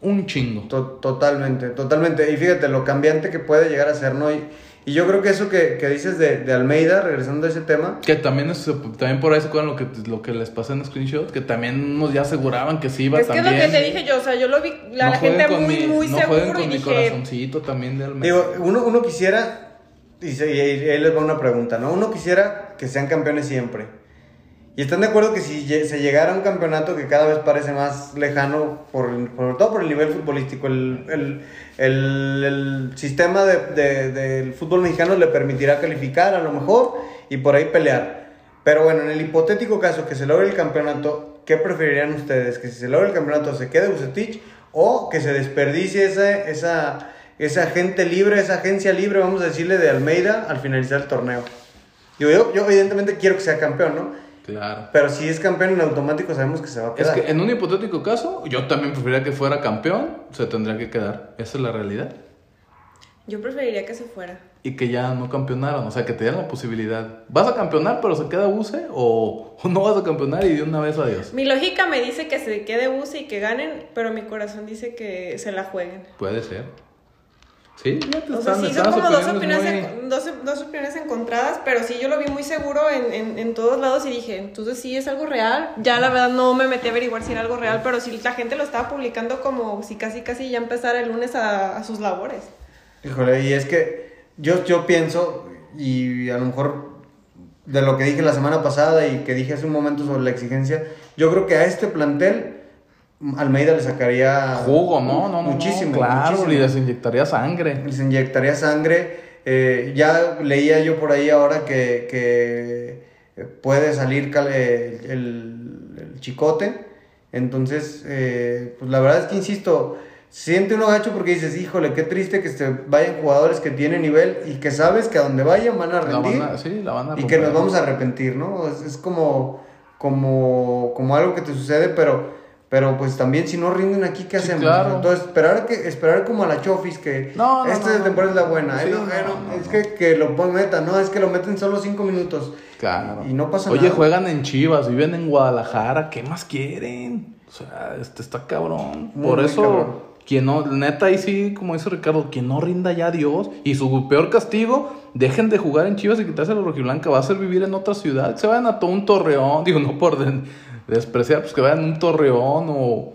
un chingo. To- totalmente, totalmente. Y fíjate lo cambiante que puede llegar a ser, ¿no? Y, y yo creo que eso que, que dices de, de Almeida, regresando a ese tema, Que también es, también por ahí se acuerdan lo que, lo que les pasé en screenshot, que también unos ya aseguraban que sí iba Es que es también. lo que te dije yo, o sea, yo lo vi, la, No la gente muy, mi- muy no seguro con y mi dije, corazoncito también de Almeida. digo, uno, uno quisiera, y, se- y ahí les va una pregunta, ¿no? Uno quisiera que sean campeones siempre. Y están de acuerdo que si se llegara a un campeonato que cada vez parece más lejano, por, por todo por el nivel futbolístico, el, el, el- el sistema de- de- del fútbol mexicano le permitirá calificar a lo mejor y por ahí pelear. Pero bueno, en el hipotético caso que se logre el campeonato, ¿qué preferirían ustedes? ¿Que si se logra el campeonato se quede Bucetich o que se desperdicie esa, esa, esa gente libre, esa agencia libre, vamos a decirle, de Almeida al finalizar el torneo? Digo, yo, yo evidentemente quiero que sea campeón, ¿no? Claro. Pero si es campeón en automático sabemos que se va a Es quedar. que en un hipotético caso, yo también preferiría que fuera campeón, se tendría que quedar. Esa es la realidad. yo preferiría que se fuera. Y que ya no campeonaron, o sea, que te dieran la posibilidad. ¿Vas a campeonar pero se queda Buse o, o no vas a campeonar y de una vez adiós? Mi lógica me dice que se quede Buse y que ganen, pero mi corazón dice que se la jueguen. Puede ser. Sí, ya te O sea, están, sí, son como dos opiniones, opiniones muy- en- dos, dos opiniones encontradas, pero sí, yo lo vi muy seguro en, en, en todos lados y dije, entonces sí es algo real. Ya la verdad no me metí a averiguar si era algo real, pero sí la gente lo estaba publicando como si casi casi ya empezara el lunes a, a sus labores. Híjole, y es que yo, yo pienso, y a lo mejor de lo que dije la semana pasada y que dije hace un momento sobre la exigencia, yo creo que a este plantel Almeida le sacaría Jugo, ¿no? No, no, muchísimo, no, Claro, muchísimo. y les inyectaría sangre. les inyectaría sangre. Eh, ya leía yo por ahí ahora que, que puede salir eh, el, el chicote. Entonces, eh, pues la verdad es que insisto, siente uno gacho porque dices, híjole, qué triste que se vayan jugadores que tienen nivel y que sabes que a donde vayan van a rendir sí, la y que nos vamos a arrepentir, ¿no? Es, es como, como, como algo que te sucede, pero, pero pues también si no rinden aquí, ¿qué Sí, hacemos? claro. Entonces, esperar, que, esperar como a la Chofis, que No, no, esta no, temporada es la buena. Sí, eh, eh, es que, que lo metan, no, es que lo meten solo cinco minutos. Claro. Y no pasa Oye, nada. juegan en Chivas, viven en Guadalajara, ¿qué más quieren? O sea, este está cabrón. Muy, Por muy eso, cabrón. quien no, neta, ahí sí, como dice Ricardo, quien no rinda ya a Dios y su peor castigo, dejen de jugar en Chivas y quitarse la rojiblanca, va a ser vivir en otra ciudad. Se vayan a todo un torreón, digo, no por despreciar, pues que vayan a un torreón o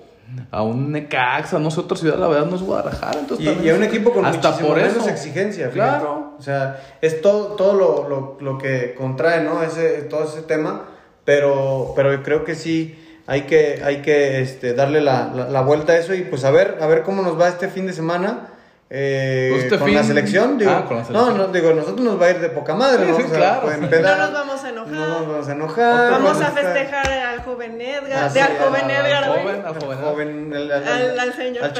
a un Necaxa, no sé, otra ciudad, la verdad no es Guadalajara. Entonces Y, y a un equipo con hasta por menos eso. exigencia, fíjate. Claro. O sea, es todo, todo lo, lo, lo que contrae, ¿no? Ese, todo ese tema, pero, pero creo que sí hay que, hay que este, darle la, la, la vuelta a eso y pues a ver, a ver cómo nos va este fin de semana. Eh, Pues este con fin- la selección, digo, Ah, con la selección. no, no, digo, nosotros nos va a ir de poca madre, Sí, claro. a No nos vamos a enojar. no nos vamos a enojar, Vamos a festejar al joven Edgar, Ah, de sí, al al- joven Edgar, joven, al joven. joven, al, al- Al- al señor, al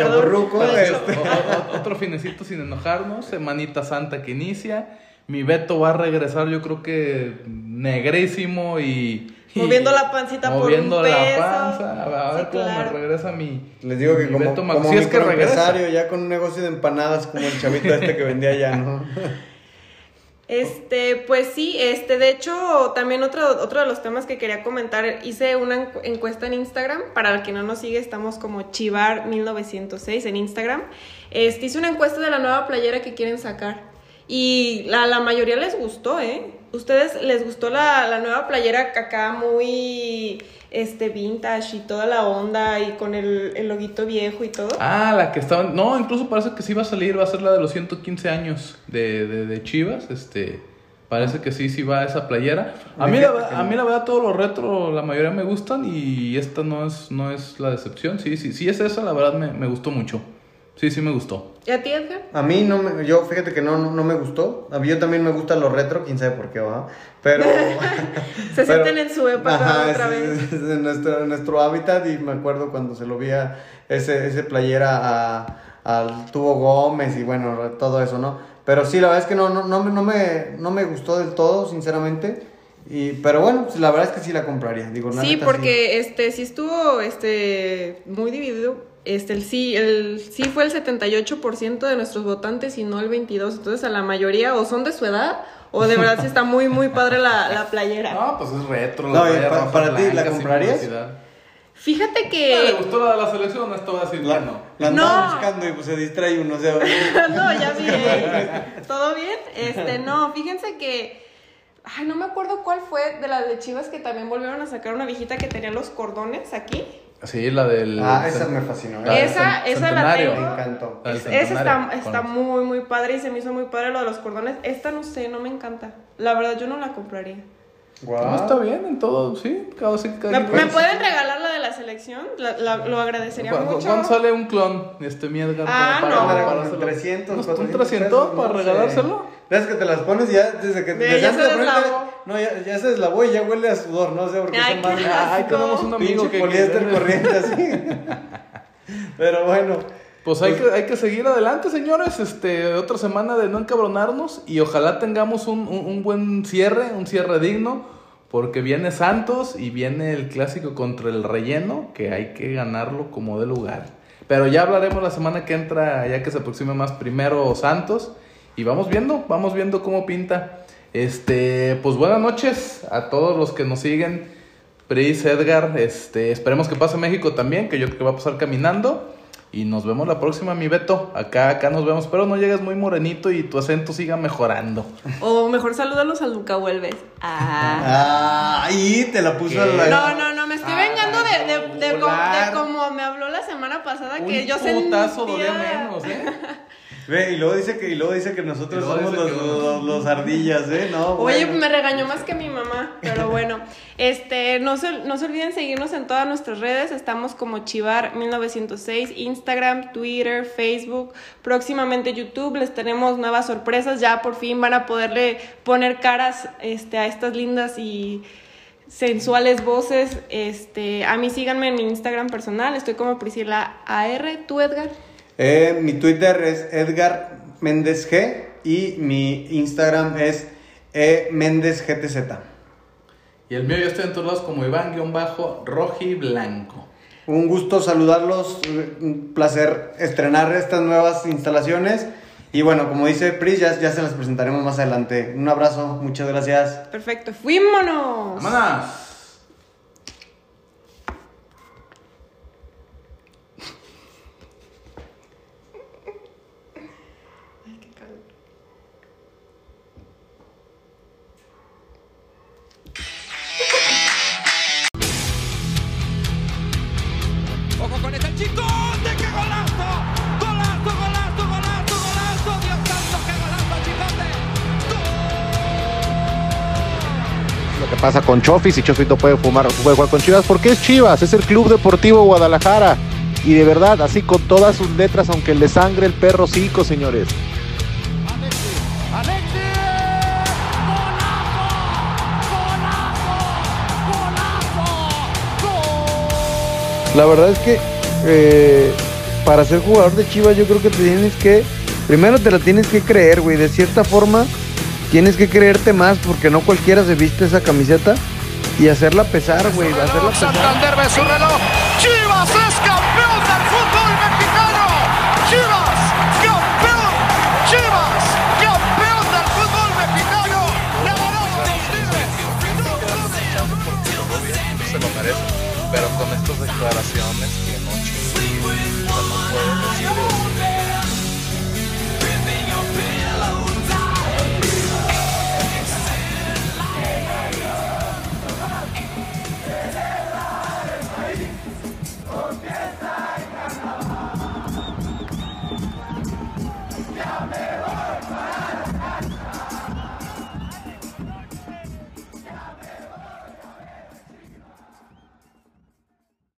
este. otro finecito sin enojarnos, Semanita Santa que inicia. Mi Beto va a regresar, yo creo que negrísimo y. Moviendo la pancita por un moviendo la peso. panza. A ver, Sí, cómo claro. me regresa mi. Les digo que mi como, Mac- como si es que regresa. ya con un negocio de empanadas como el chavito este que vendía allá, ¿no? Este, pues sí, este, de hecho, también otro, otro de los temas que quería comentar, hice una encu- encuesta en Instagram, para el que no nos sigue, estamos como Chivar1906 en Instagram, este, hice una encuesta de la nueva playera que quieren sacar, y la, la mayoría les gustó, ¿eh? ¿Ustedes les gustó la, la nueva playera acá muy este vintage y toda la onda y con el, el loguito viejo y todo? Ah, la que estaba. No, incluso parece que sí va a salir, va a ser la de los 115 años de, de, de Chivas. Este. Parece que sí, sí va esa playera. A mí, la, a mí la verdad todos los retro, la mayoría me gustan y esta no es, no es la decepción. Sí, sí, sí es esa, la verdad me, me gustó mucho. Sí, sí me gustó. ¿Y a ti, Edgar? A mí no me, yo fíjate que no, no, no me gustó. A mí yo también me gustan los retro, quién sabe por qué va. Pero. Se pero- sienten en su época Ajá, otra es- vez. es de nuestro, nuestro hábitat y me acuerdo cuando se lo vi a ese, ese playera a, al Tubo Gómez y bueno, todo eso, ¿no? Pero sí, la verdad es que no, no, no, me- no, me, no me gustó del todo, sinceramente. Y, pero bueno, pues, la verdad es que sí la compraría. Digo, la Sí, neta, porque este sí estuvo este muy dividido. Este el sí, el sí fue el 78% de nuestros votantes y no el 22. Entonces a la mayoría o son de su edad o de verdad sí está muy muy padre la, la playera. No, pues es retro. No, la playa roja, para ti, ¿la comprarías? Fíjate Ah, ¿Le que gustó la de la selección? Esto va a decir La, que no. la andaba No. buscando y pues se distrae uno. O sea, no, ya vi. ¿Todo bien? Este, no, fíjense que ay, no me acuerdo cuál fue de las de Chivas que también volvieron a sacar una viejita que tenía los cordones aquí. Sí, la del. ah, esa me fascinó. La del. Esa- esa la tengo. Me encantó. La Esa está, está muy, muy padre y se me hizo muy padre lo de los cordones. Esta no sé, no me encanta. La verdad, yo no la compraría. Guau. No, está bien en todo, sí. Cada, cada ¿Me, me pueden regalar la de la selección? La- la- lo agradecería ¿Cu- cu- mucho. ¿Cuándo sale un clon? Este, mi Edgar. Ah, para- no. para Como regalárselo? 300, ¿Un 400 300 pesos, para no regalárselo? Es que te las pones ya desde que desde ya se deslavó. No, ya, ya se deslavó y ya huele a sudor, no sé por qué Ay, madre- qué Ay, tenemos un amigo pinche que. poliéster que- corriente así. Pero bueno, Pues hay que, hay que seguir adelante, señores. Este, otra semana de no encabronarnos y ojalá tengamos un, un- un buen cierre, un cierre digno, porque viene Santos y viene el clásico contra el relleno, que hay que ganarlo como de lugar. Pero ya hablaremos la semana que entra, ya que se aproxime más primero Santos, y vamos viendo, vamos viendo cómo pinta. Este, pues buenas noches a todos los que nos siguen. Pris, Edgar, este, esperemos que pase México también, que yo creo que va a pasar caminando. Y nos vemos la próxima, mi Beto. Acá, acá nos vemos. Pero no llegues muy morenito y tu acento siga mejorando. O mejor salúdalos a Luca Vuelves. Ah. ah, y te la puso No, no, no, me estoy Ah, vengando de, de, de, de como me habló la semana pasada que Un yo putazo sentía... dolía menos, ¿eh? Ve, y luego dice que y luego dice que nosotros somos dice los, que- los, los ardillas, ¿eh? No, Oye, bueno. me regañó más que mi mamá, pero bueno. Este, no se, no se olviden seguirnos en todas nuestras redes. Estamos como Chivar1906, Instagram, Twitter, Facebook. Próximamente YouTube. Les tenemos nuevas sorpresas. Ya por fin van a poderle poner caras este, a estas lindas y sensuales voces. Este, a mí síganme en mi Instagram personal. Estoy como Priscila AR. ¿Tú, Edgar? Eh, mi Twitter es Edgar Méndez G y mi Instagram es e Méndez GTZ. Y el mío yo estoy en todos lados como Iván-Roji Blanco. Un gusto saludarlos, un placer estrenar estas nuevas instalaciones. Y bueno, como dice Pris, ya, ya se las presentaremos más adelante. Un abrazo, muchas gracias. Perfecto. ¡Fuímonos! ¡Vámonos! Pasa con Chofis y Chofis no puede fumar, puede jugar con Chivas porque es Chivas, es el Club Deportivo Guadalajara. Y de verdad, así con todas sus letras, aunque le sangre el perro cico, señores. La verdad es que eh, para ser jugador de Chivas yo creo que te tienes que, primero te la tienes que creer, güey, de cierta forma tienes que creerte más porque no cualquiera se viste esa camiseta y hacerla pesar, güey, hacerla pesar. Santander ve su reloj. Chivas es campeón del fútbol mexicano. Chivas, campeón. Chivas, campeón del fútbol mexicano. Le ganó a los Tigres. se lo merece. Pero con estas declaraciones